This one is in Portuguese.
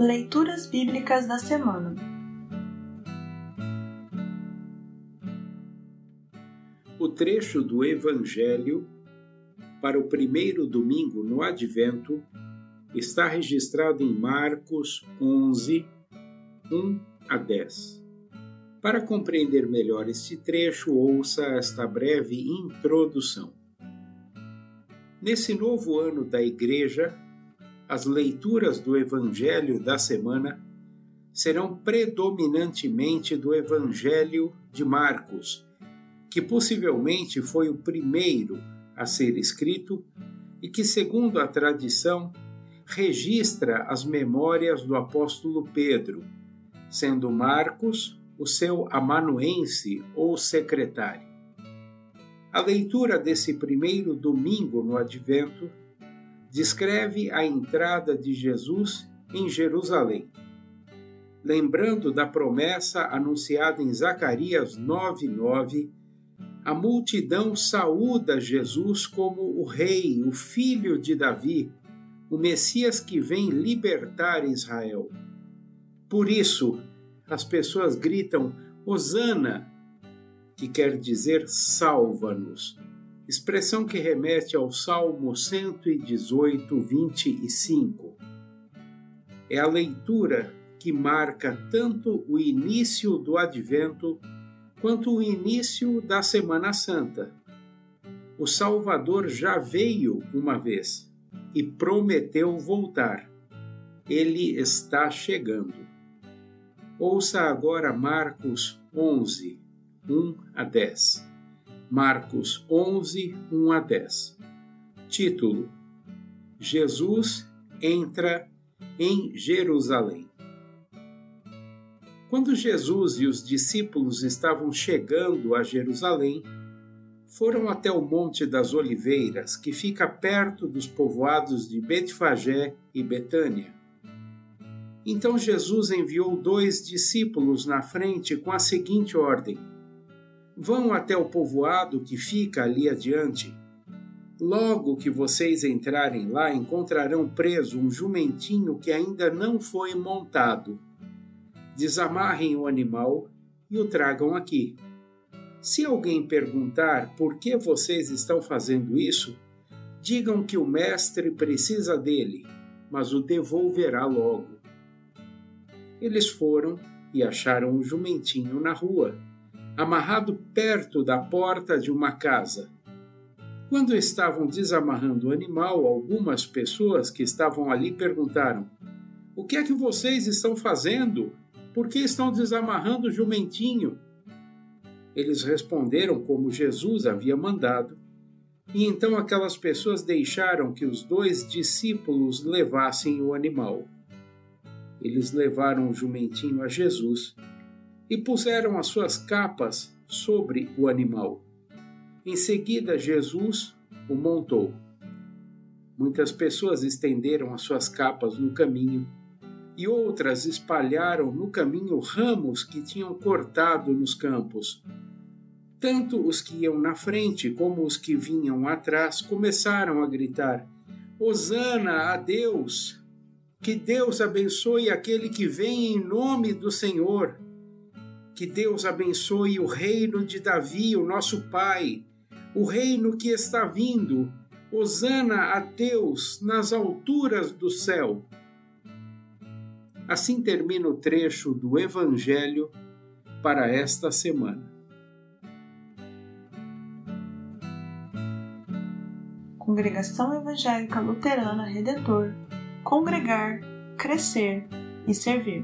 Leituras Bíblicas da Semana O trecho do Evangelho para o primeiro domingo no Advento está registrado em Marcos 11, 1 a 10. Para compreender melhor este trecho, ouça esta breve introdução. Nesse novo ano da Igreja, as leituras do Evangelho da semana serão predominantemente do Evangelho de Marcos, que possivelmente foi o primeiro a ser escrito e que, segundo a tradição, registra as memórias do apóstolo Pedro, sendo Marcos o seu amanuense ou secretário. A leitura desse primeiro domingo no Advento descreve a entrada de Jesus em Jerusalém. Lembrando da promessa anunciada em Zacarias 9:9, a multidão saúda Jesus como o rei, o filho de Davi, o Messias que vem libertar Israel. Por isso, as pessoas gritam Hosana, que quer dizer salva-nos expressão que remete ao Salmo 118, 25. É a leitura que marca tanto o início do Advento quanto o início da Semana Santa. O Salvador já veio uma vez e prometeu voltar. Ele está chegando. Ouça agora Marcos 11, 1 a 10. Marcos 11, 1 a 10. Título: Jesus entra em Jerusalém. Quando Jesus e os discípulos estavam chegando a Jerusalém, foram até o Monte das Oliveiras, que fica perto dos povoados de Betfagé e Betânia. Então Jesus enviou dois discípulos na frente com a seguinte ordem: Vão até o povoado que fica ali adiante. Logo que vocês entrarem lá, encontrarão preso um jumentinho que ainda não foi montado. Desamarrem o animal e o tragam aqui. Se alguém perguntar por que vocês estão fazendo isso, digam que o mestre precisa dele, mas o devolverá logo. Eles foram e acharam o jumentinho na rua amarrado perto da porta de uma casa. Quando estavam desamarrando o animal, algumas pessoas que estavam ali perguntaram: O que é que vocês estão fazendo? Por que estão desamarrando o jumentinho? Eles responderam como Jesus havia mandado. E então aquelas pessoas deixaram que os dois discípulos levassem o animal. Eles levaram o jumentinho a Jesus e puseram as suas capas sobre o animal. Em seguida, Jesus o montou. Muitas pessoas estenderam as suas capas no caminho e outras espalharam no caminho ramos que tinham cortado nos campos. Tanto os que iam na frente como os que vinham atrás começaram a gritar: Hosana a Deus! Que Deus abençoe aquele que vem em nome do Senhor! Que Deus abençoe o reino de Davi, o nosso Pai, o reino que está vindo. Hosana a Deus nas alturas do céu. Assim termina o trecho do Evangelho para esta semana. Congregação Evangélica Luterana Redentor Congregar, Crescer e Servir.